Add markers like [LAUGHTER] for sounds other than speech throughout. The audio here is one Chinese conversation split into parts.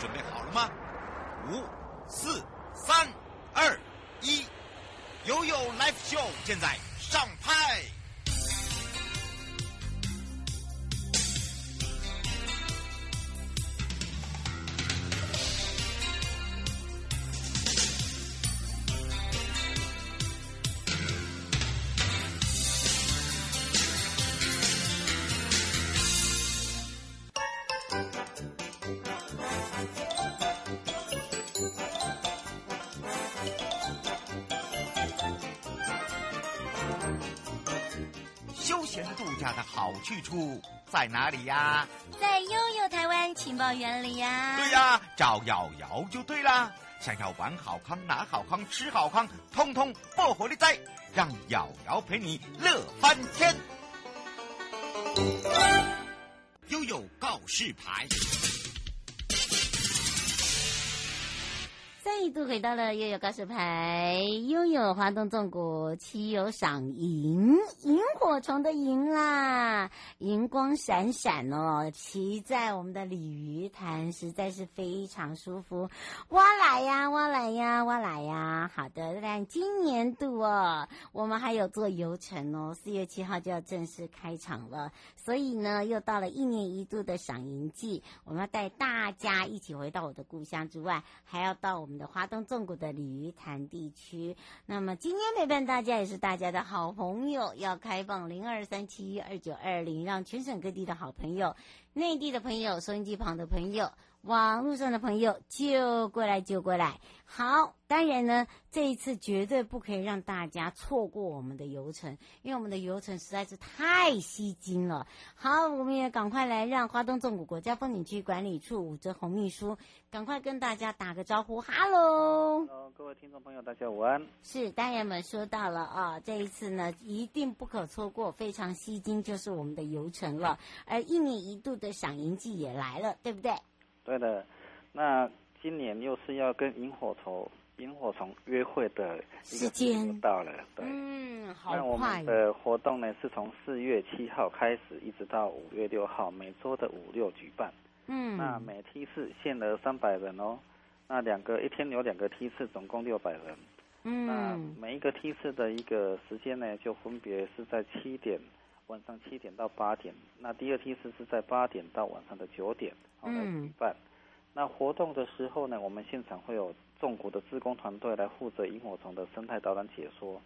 准备好了吗？五、四、三、二、一，YOYO Live Show 现在上拍。在哪里呀？在悠悠台湾情报园里呀。对呀，找瑶瑶就对啦。想要玩好康、拿好康、吃好康，通通不活力在，让瑶瑶陪你乐翻天。悠悠告示牌。再一度回到了悠悠告示牌，悠悠花东纵谷七友赏萤，萤火虫的萤啦，萤光闪闪哦，骑在我们的鲤鱼潭实在是非常舒服。哇来呀，哇来呀，哇来呀！好的，但今年度哦，我们还有做游程哦，四月七号就要正式开场了，所以呢，又到了一年一度的赏萤季，我们要带大家一起回到我的故乡之外，还要到我们。华东纵谷的鲤鱼潭地区，那么今天陪伴大家也是大家的好朋友，要开放零二三七一二九二零，让全省各地的好朋友、内地的朋友、收音机旁的朋友。网络上的朋友就过来就过来，好，当然呢，这一次绝对不可以让大家错过我们的游程，因为我们的游程实在是太吸睛了。好，我们也赶快来让花东纵谷国家风景区管理处武哲红秘书赶快跟大家打个招呼，哈喽。哈喽各位听众朋友，大家午安。是，大家们说到了啊，这一次呢一定不可错过，非常吸睛，就是我们的游程了。而一年一度的赏银季也来了，对不对？对的，那今年又是要跟萤火虫、萤火虫约会的一个时间到了，对，嗯，好快。那我们的活动呢，是从四月七号开始，一直到五月六号，每周的五六举办。嗯，那每梯次限额三百人哦，那两个一天有两个梯次，总共六百人。嗯，那每一个梯次的一个时间呢，就分别是在七点。晚上七点到八点，那第二梯次是在八点到晚上的九点，来举办。嗯、那活动的时候呢，我们现场会有纵谷的志工团队来负责萤火虫的生态导览解说。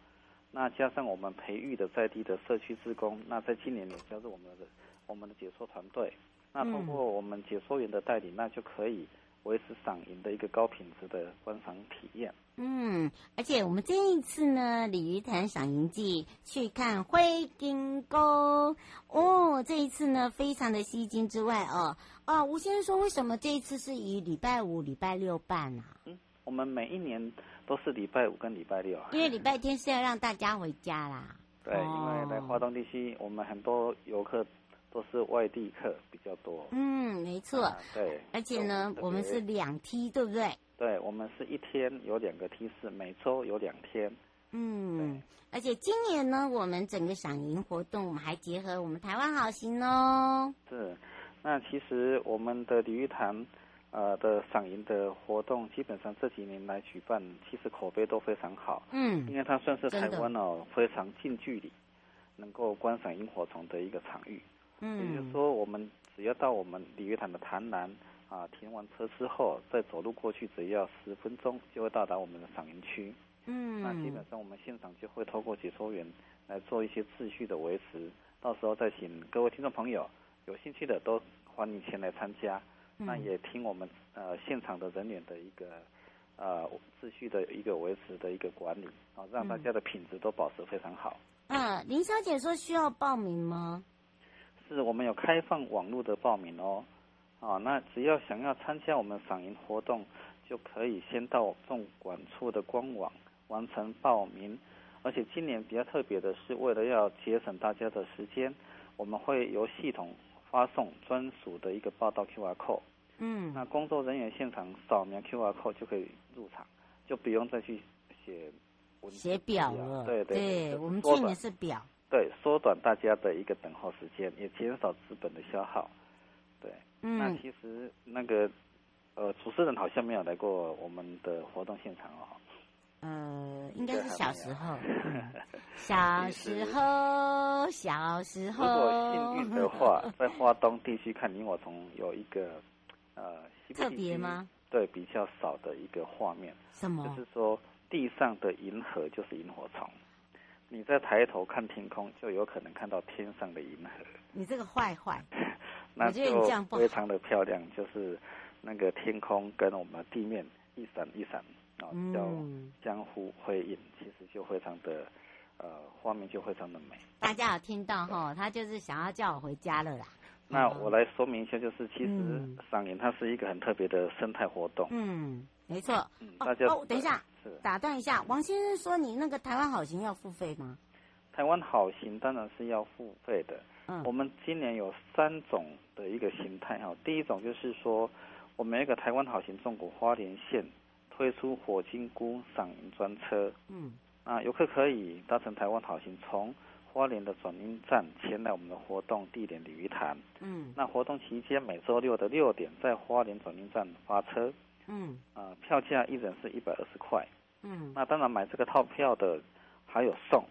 那加上我们培育的在地的社区志工，那在今年也加入我们的我们的解说团队。那通过我们解说员的带领，那就可以。维持赏银的一个高品质的观赏体验。嗯，而且我们这一次呢，鲤鱼潭赏银季去看灰金沟哦，这一次呢非常的吸睛之外哦，哦，吴先生说为什么这一次是以礼拜五、礼拜六办啊？嗯，我们每一年都是礼拜五跟礼拜六，因为礼拜天是要让大家回家啦。[LAUGHS] 对，哦、因为在华东地区，我们很多游客。都是外地客比较多。嗯，没错。啊、对，而且呢，我们是两梯，对不对？对，我们是一天有两个梯次，每周有两天。嗯，对而且今年呢，我们整个赏萤活动，我们还结合我们台湾好行哦。是，那其实我们的鲤鱼潭，呃的赏萤的活动，基本上这几年来举办，其实口碑都非常好。嗯，因为它算是台湾哦非常近距离能够观赏萤火虫的一个场域。嗯，也就是说，我们只要到我们鲤鱼潭的潭南啊，停完车之后，再走路过去，只要十分钟就会到达我们的赏萤区。嗯，那基本上我们现场就会透过解说员来做一些秩序的维持，到时候再请各位听众朋友有兴趣的都欢迎前来参加。嗯、那也听我们呃现场的人员的一个呃秩序的一个维持的一个管理啊，让大家的品质都保持非常好。嗯、啊，林小姐说需要报名吗？是我们有开放网络的报名哦，啊，那只要想要参加我们赏银活动，就可以先到纵管处的官网完成报名。而且今年比较特别的是，为了要节省大家的时间，我们会由系统发送专属的一个报道 QR code。嗯，那工作人员现场扫描 QR code 就可以入场，就不用再去写文写表了。对对，对，对，我们去年是表。对，缩短大家的一个等候时间，也减少资本的消耗。对，嗯，那其实那个呃，主持人好像没有来过我们的活动现场哦。呃，应该是小时候，嗯、[LAUGHS] 小时候，小时候。如果幸运的话，在花东地区看萤火虫有一个呃特别吗？对，比较少的一个画面。什么？就是说地上的银河就是萤火虫，你再抬头看天空，就有可能看到天上的银河。你这个坏坏，[LAUGHS] 那就非常的漂亮，就是。那个天空跟我们的地面一闪一闪啊，叫相互辉映，其实就非常的，呃，画面就非常的美。大家有听到哈？他就是想要叫我回家了啦。那我来说明一下，就是其实赏银它是一个很特别的生态活动。嗯，没错。嗯，大家哦，等一下，打断一下，王先生说你那个台湾好行要付费吗？台湾好行当然是要付费的。嗯，我们今年有三种的一个形态哈，第一种就是说。我们一个台湾好行中国花莲县推出火金菇赏银专车，嗯，啊，游客可以搭乘台湾好行从花莲的转运站前来我们的活动地点鲤鱼潭，嗯，那活动期间每周六的六点在花莲转运站发车，嗯，啊，票价一人是一百二十块，嗯，那当然买这个套票的还有送，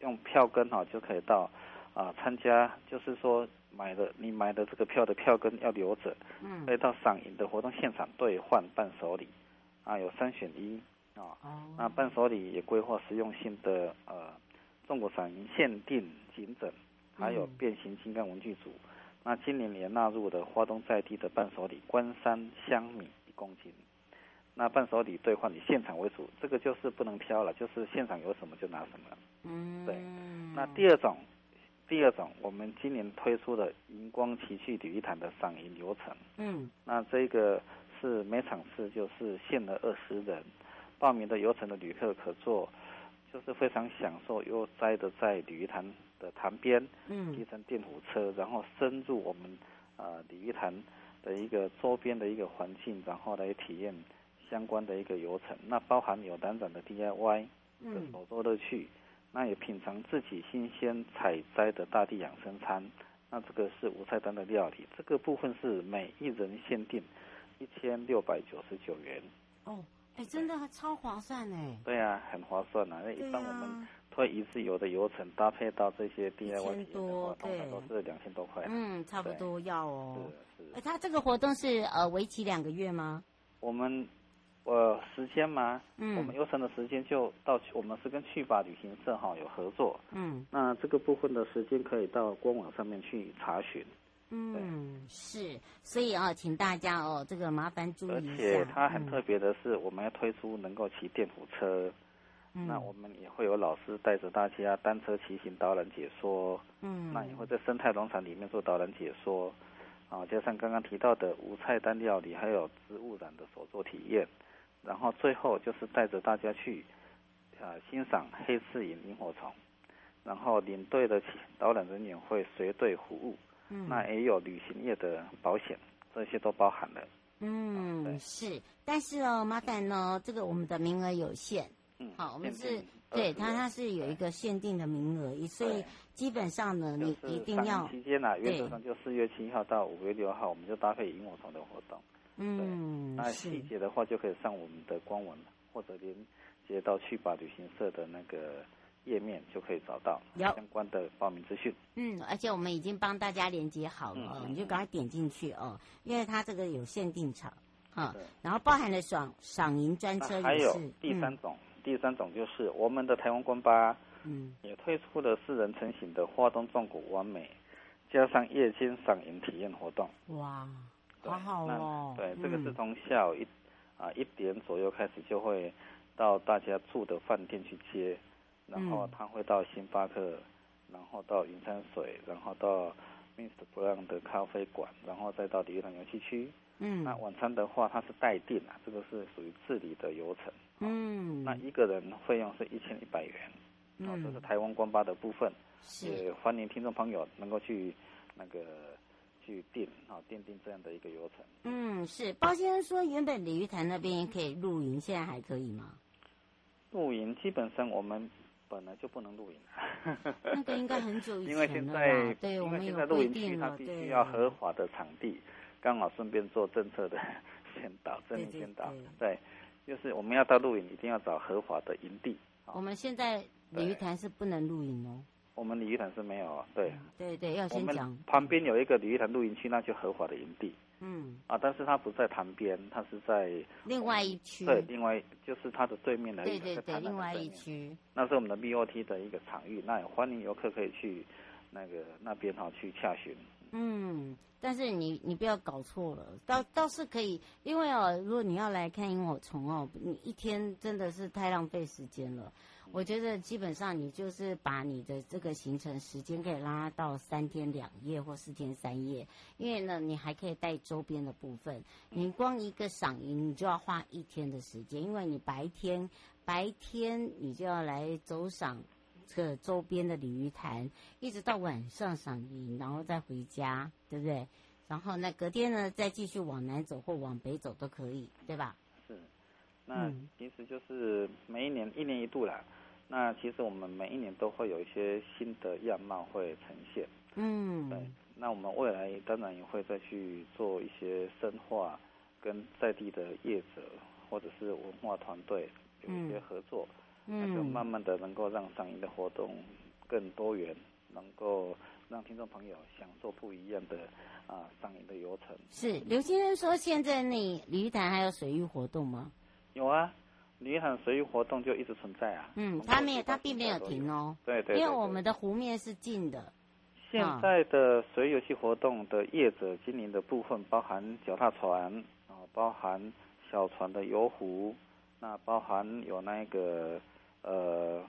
用票根哈就可以到啊参加，就是说。买的你买的这个票的票根要留着，嗯，可以到赏银的活动现场兑换伴手礼，啊，有三选一啊，哦，那伴手礼也规划实用性的呃，中国赏银限定颈枕，还有变形金刚文具组，嗯，那今年也纳入了花东在地的伴手礼关山香米。一公斤，那伴手礼兑换以现场为主，这个就是不能挑了，就是现场有什么就拿什么，嗯，对，那第二种。第二种，我们今年推出的荧光奇趣鲤鱼潭的赏银游程，嗯，那这个是每场次就是限了二十人，报名的游程的旅客可坐，就是非常享受悠哉的在鲤鱼潭的潭边，嗯，骑乘电火车，然后深入我们呃鲤鱼潭的一个周边的一个环境，然后来体验相关的一个游程，那包含有单盏的 DIY 的手作乐趣。嗯那也品尝自己新鲜采摘的大地养生餐，那这个是无菜单的料理，这个部分是每一人限定一千六百九十九元。哦，哎，真的超划算哎。对啊，很划算啊。那一般我们推一次游的游程搭配到这些验的话，通常都是两千多块。嗯，差不多要哦。是是。哎，它这个活动是呃为期两个月吗？我们。呃，时间吗？嗯，我们游程的时间就到，我们是跟去吧旅行社哈有合作。嗯，那这个部分的时间可以到官网上面去查询。嗯，是，所以啊，请大家哦，这个麻烦注意一下。而且它很特别的是，我们要推出能够骑电扶车。嗯，那我们也会有老师带着大家单车骑行导览解说。嗯，那也会在生态农场里面做导览解说。啊，加上刚刚提到的无菜单料理，还有植物染的手作体验。然后最后就是带着大家去，啊，欣赏黑翅萤萤火虫，然后领队的导览人员会随队服务，嗯，那也有旅行业的保险，这些都包含了。嗯，是，但是哦，麻烦呢，这个我们的名额有限。嗯，好，我们是对它，它是有一个限定的名额，所以基本上呢，你一定要期间呢，原则上就四月七号到五月六号，我们就搭配萤火虫的活动。嗯，那细节的话就可以上我们的官网，或者连接到去吧旅行社的那个页面，就可以找到相关的报名资讯。嗯，而且我们已经帮大家连接好了，嗯、你就赶快点进去哦，因为它这个有限定场，哈，然后包含了赏赏银专车，还有第三种，嗯、第三种就是我们的台湾观巴，嗯，也推出了四人成行的花东纵谷完美，加上夜间赏银体验活动。哇。好好哦，对，这个是从下午一啊一点左右开始就会到大家住的饭店去接，然后他会到星巴克，然后到云山水，然后到 Mr. Brown 的咖啡馆，然后再到鲤鱼潭游戏区。嗯，那晚餐的话，它是待定啊，这个是属于自理的游程。嗯，那一个人费用是一千一百元。嗯，这是台湾观巴的部分，也欢迎听众朋友能够去那个。去订啊，订定这样的一个流程。嗯，是包先生说，原本鲤鱼潭那边可以露营，现在还可以吗？露营基本上我们本来就不能露营。那个应该很久以前了。[LAUGHS] 因为现在，对，因为现在露营区它必须要合法的场地，刚好顺便做政策的 [LAUGHS] 先导，真命先导。对，就是我们要到露营，一定要找合法的营地。我们现在鲤鱼潭是不能露营哦。我们鲤鱼潭是没有，对。对对，要先讲。旁边有一个鲤鱼潭露营区，那就合法的营地。嗯。啊，但是它不在旁边，它是在另外一区。对，另外就是它的对面的一个。对对对，另外一区。那是我们的 BOT 的一个场域，那也欢迎游客可以去那个那边哈去洽询。嗯。但是你你不要搞错了，倒倒是可以，因为哦，如果你要来看萤火虫哦，你一天真的是太浪费时间了。我觉得基本上你就是把你的这个行程时间可以拉到三天两夜或四天三夜，因为呢，你还可以带周边的部分。你光一个赏萤，你就要花一天的时间，因为你白天白天你就要来走赏。这个周边的鲤鱼潭，一直到晚上赏萤，然后再回家，对不对？然后那隔天呢，再继续往南走或往北走都可以，对吧？是。那其实就是每一年一年一度啦。那其实我们每一年都会有一些新的样貌会呈现。嗯。对。那我们未来当然也会再去做一些深化，跟在地的业者或者是文化团队有一些合作。嗯那就慢慢的能够让上映的活动更多元，能够让听众朋友享受不一样的啊赏萤的流程。是刘先生说，现在那鲤鱼潭还有水域活动吗？有啊，鲤鱼潭水域活动就一直存在啊。嗯，它没有，它并没有停哦。对对，对。因为我们的湖面是静的。现在的水游戏活动的业者经营的部分，包含脚踏船啊，包含小船的游湖，那包含有那个。呃，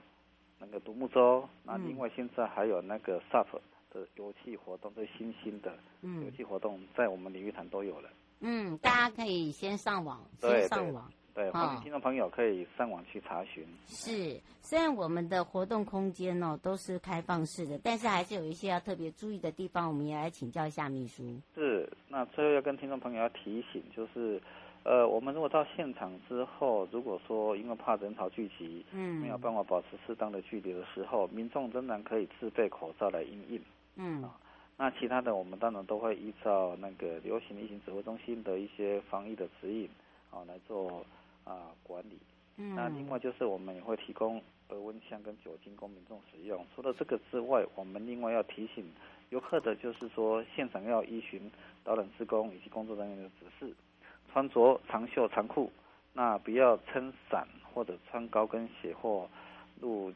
那个独木舟，那另外现在还有那个 SUP 的游戏活动，这新兴的游戏活动，在我们鲤鱼潭都有了。嗯，大家可以先上网，先上网。对，对，对，欢迎听众朋友可以上网去查询。是，虽然我们的活动空间哦都是开放式的，但是还是有一些要特别注意的地方，我们也来请教一下秘书。是，那最后要跟听众朋友要提醒，就是。呃，我们如果到现场之后，如果说因为怕人潮聚集，嗯，没有办法保持适当的距离的时候，民众仍然可以自备口罩来应应，嗯，啊，那其他的我们当然都会依照那个流行疫情指挥中心的一些防疫的指引，啊，来做啊管理。嗯，那另外就是我们也会提供额温枪跟酒精供民众使用。除了这个之外，我们另外要提醒游客的就是说，现场要依循导览职工以及工作人员的指示。穿着长袖长裤，那不要撑伞或者穿高跟鞋或露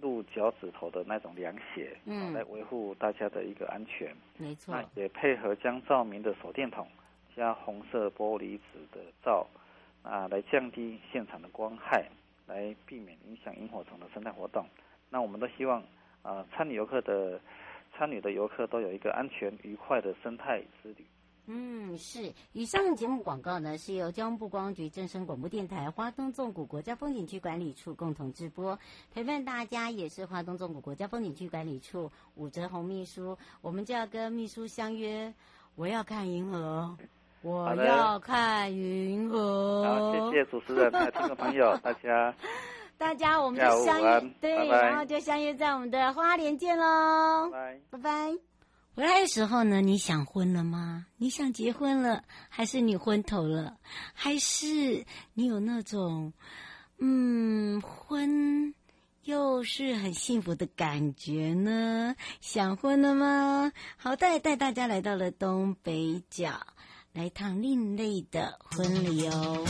露脚趾头的那种凉鞋，嗯，来维护大家的一个安全。没错。那也配合将照明的手电筒加红色玻璃纸的罩，啊，来降低现场的光害，来避免影响萤火虫的生态活动。那我们都希望啊，参与游客的参与的游客都有一个安全愉快的生态之旅。嗯，是。以上节目广告呢，是由交通部观光局、正声广播电台、花东纵谷国家风景区管理处共同直播。陪伴大家也是花东纵谷国家风景区管理处武哲红秘书。我们就要跟秘书相约，我要看银河，我要看银河。好，谢谢主持人，还有听众朋友，大家，[LAUGHS] 大家我们就相约，对，然后就相约在我们的花莲见喽，拜拜拜。回来的时候呢，你想婚了吗？你想结婚了，还是你昏头了？还是你有那种，嗯，婚又是很幸福的感觉呢？想婚了吗？好，带带大家来到了东北角，来一趟另类的婚礼哦。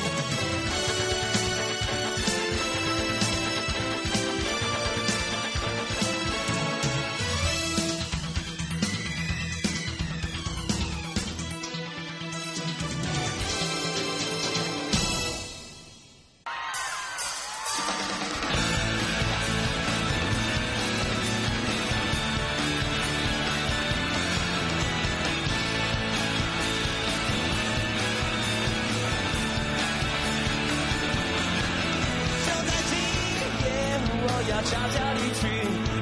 悄悄离去，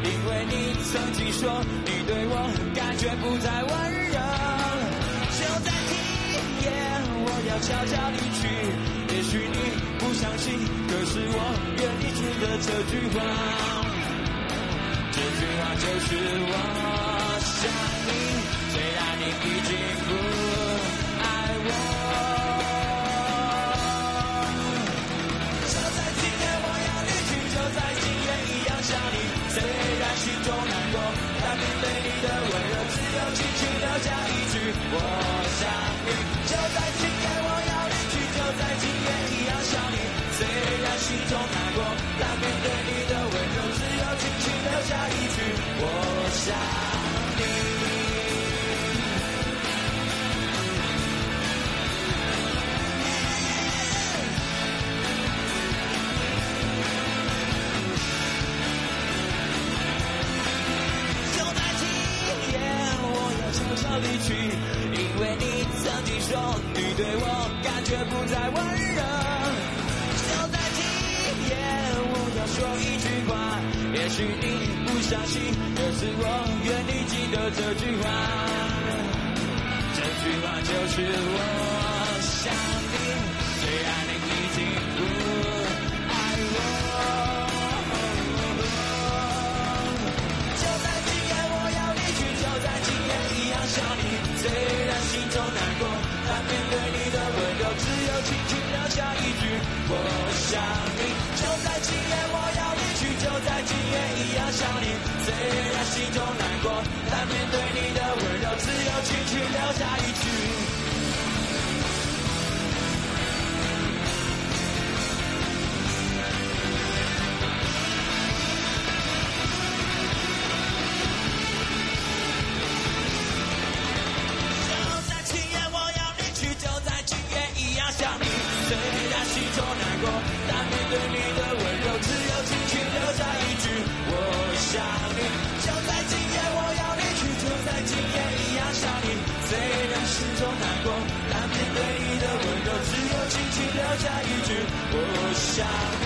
因为你曾经说你对我感觉不再温柔。就在今夜，我要悄悄离去。也许你不相信，可是我愿意记得这句话。这句话就是我想你，虽然你已经不爱我。对我感觉不再温热。就在今夜，我要说一句话，也许你不相信，可是我愿你记得这句话。这句话就是我一样想你。虽然心中难过，但面对你的温柔，只有轻轻留下一句。下一句，我想。